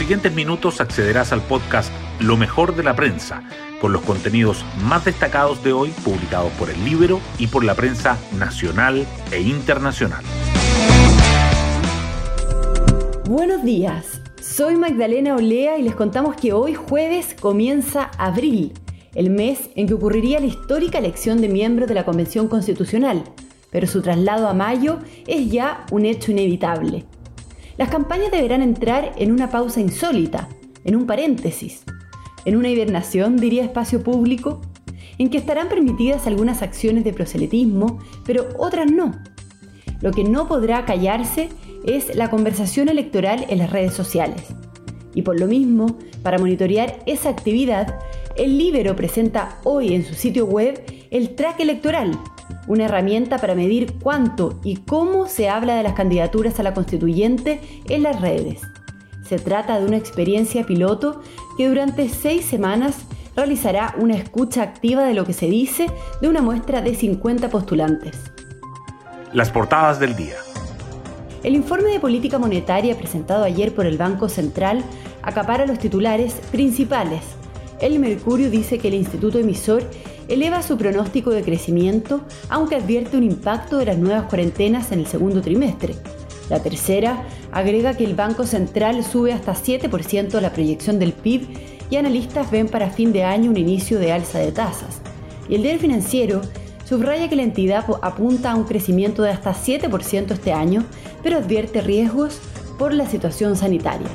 siguientes minutos accederás al podcast Lo mejor de la prensa, con los contenidos más destacados de hoy publicados por el Libro y por la prensa nacional e internacional. Buenos días, soy Magdalena Olea y les contamos que hoy jueves comienza abril, el mes en que ocurriría la histórica elección de miembros de la Convención Constitucional, pero su traslado a mayo es ya un hecho inevitable. Las campañas deberán entrar en una pausa insólita, en un paréntesis, en una hibernación, diría espacio público, en que estarán permitidas algunas acciones de proselitismo, pero otras no. Lo que no podrá callarse es la conversación electoral en las redes sociales. Y por lo mismo, para monitorear esa actividad, el Libero presenta hoy en su sitio web el track electoral, una herramienta para medir cuánto y cómo se habla de las candidaturas a la constituyente en las redes. Se trata de una experiencia piloto que durante seis semanas realizará una escucha activa de lo que se dice de una muestra de 50 postulantes. Las portadas del día. El informe de política monetaria presentado ayer por el Banco Central acapara los titulares principales. El Mercurio dice que el instituto emisor eleva su pronóstico de crecimiento, aunque advierte un impacto de las nuevas cuarentenas en el segundo trimestre. La tercera agrega que el Banco Central sube hasta 7% la proyección del PIB y analistas ven para fin de año un inicio de alza de tasas. Y el diario financiero subraya que la entidad apunta a un crecimiento de hasta 7% este año, pero advierte riesgos por la situación sanitaria.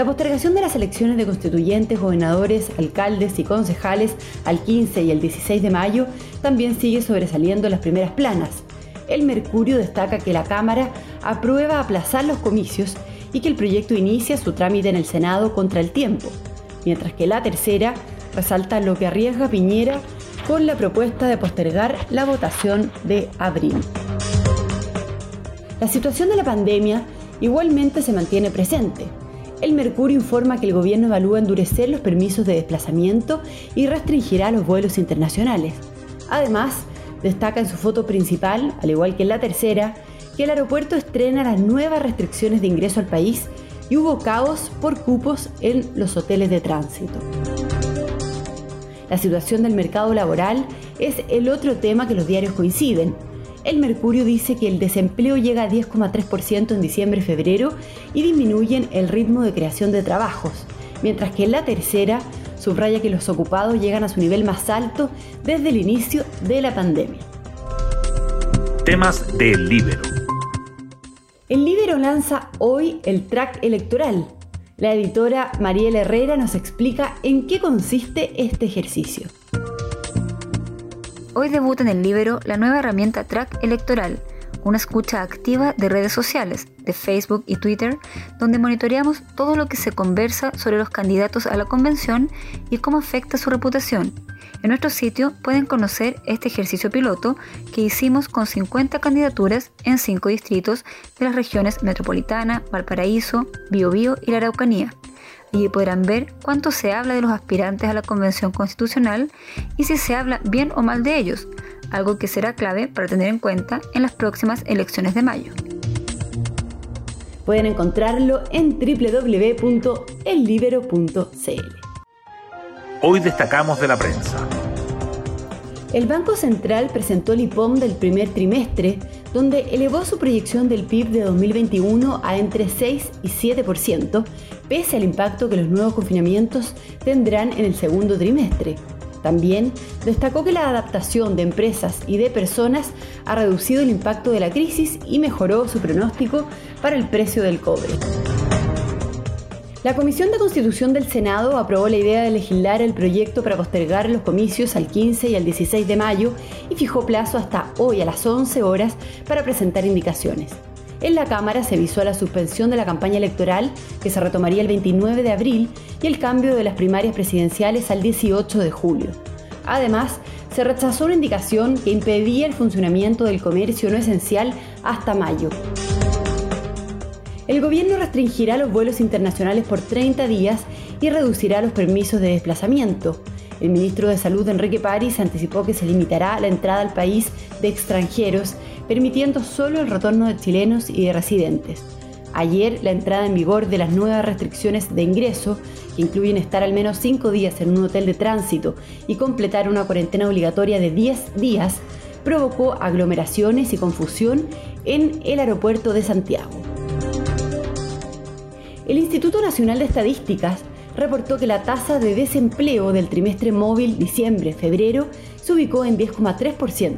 La postergación de las elecciones de constituyentes, gobernadores, alcaldes y concejales al 15 y el 16 de mayo también sigue sobresaliendo en las primeras planas. El Mercurio destaca que la Cámara aprueba aplazar los comicios y que el proyecto inicia su trámite en el Senado contra el tiempo, mientras que la tercera resalta lo que arriesga Piñera con la propuesta de postergar la votación de abril. La situación de la pandemia igualmente se mantiene presente. El Mercurio informa que el gobierno evalúa endurecer los permisos de desplazamiento y restringirá los vuelos internacionales. Además, destaca en su foto principal, al igual que en la tercera, que el aeropuerto estrena las nuevas restricciones de ingreso al país y hubo caos por cupos en los hoteles de tránsito. La situación del mercado laboral es el otro tema que los diarios coinciden. El Mercurio dice que el desempleo llega a 10,3% en diciembre y febrero y disminuyen el ritmo de creación de trabajos, mientras que la tercera subraya que los ocupados llegan a su nivel más alto desde el inicio de la pandemia. Temas del Libero. El Libero lanza hoy el track electoral. La editora Mariela Herrera nos explica en qué consiste este ejercicio. Hoy debuta en el Libero la nueva herramienta Track Electoral, una escucha activa de redes sociales, de Facebook y Twitter, donde monitoreamos todo lo que se conversa sobre los candidatos a la convención y cómo afecta su reputación. En nuestro sitio pueden conocer este ejercicio piloto que hicimos con 50 candidaturas en 5 distritos de las regiones metropolitana, Valparaíso, Biobío y la Araucanía. Allí podrán ver cuánto se habla de los aspirantes a la Convención Constitucional y si se habla bien o mal de ellos, algo que será clave para tener en cuenta en las próximas elecciones de mayo. Pueden encontrarlo en www.ellibero.cl. Hoy destacamos de la prensa. El Banco Central presentó el IPOM del primer trimestre, donde elevó su proyección del PIB de 2021 a entre 6 y 7%, pese al impacto que los nuevos confinamientos tendrán en el segundo trimestre. También destacó que la adaptación de empresas y de personas ha reducido el impacto de la crisis y mejoró su pronóstico para el precio del cobre. La Comisión de Constitución del Senado aprobó la idea de legislar el proyecto para postergar los comicios al 15 y al 16 de mayo y fijó plazo hasta hoy a las 11 horas para presentar indicaciones. En la Cámara se visó la suspensión de la campaña electoral, que se retomaría el 29 de abril, y el cambio de las primarias presidenciales al 18 de julio. Además, se rechazó una indicación que impedía el funcionamiento del comercio no esencial hasta mayo. El gobierno restringirá los vuelos internacionales por 30 días y reducirá los permisos de desplazamiento. El ministro de Salud, Enrique París, anticipó que se limitará la entrada al país de extranjeros, permitiendo solo el retorno de chilenos y de residentes. Ayer, la entrada en vigor de las nuevas restricciones de ingreso, que incluyen estar al menos cinco días en un hotel de tránsito y completar una cuarentena obligatoria de 10 días, provocó aglomeraciones y confusión en el aeropuerto de Santiago. El Instituto Nacional de Estadísticas reportó que la tasa de desempleo del trimestre móvil diciembre-febrero se ubicó en 10,3%,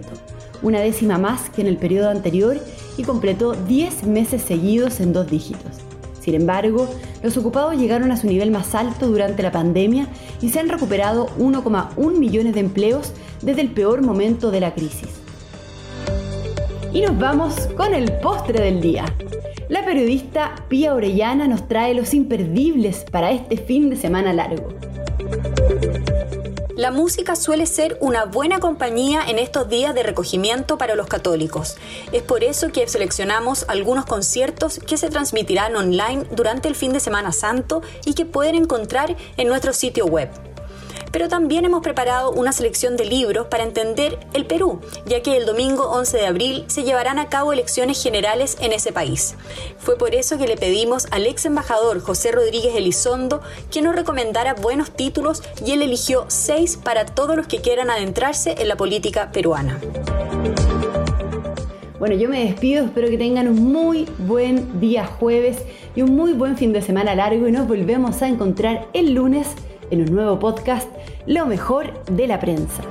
una décima más que en el periodo anterior y completó 10 meses seguidos en dos dígitos. Sin embargo, los ocupados llegaron a su nivel más alto durante la pandemia y se han recuperado 1,1 millones de empleos desde el peor momento de la crisis. Y nos vamos con el postre del día. La periodista Pía Orellana nos trae los imperdibles para este fin de semana largo. La música suele ser una buena compañía en estos días de recogimiento para los católicos. Es por eso que seleccionamos algunos conciertos que se transmitirán online durante el fin de Semana Santo y que pueden encontrar en nuestro sitio web pero también hemos preparado una selección de libros para entender el Perú, ya que el domingo 11 de abril se llevarán a cabo elecciones generales en ese país. Fue por eso que le pedimos al ex embajador José Rodríguez Elizondo que nos recomendara buenos títulos y él eligió seis para todos los que quieran adentrarse en la política peruana. Bueno, yo me despido, espero que tengan un muy buen día jueves y un muy buen fin de semana largo y nos volvemos a encontrar el lunes en un nuevo podcast, Lo mejor de la prensa.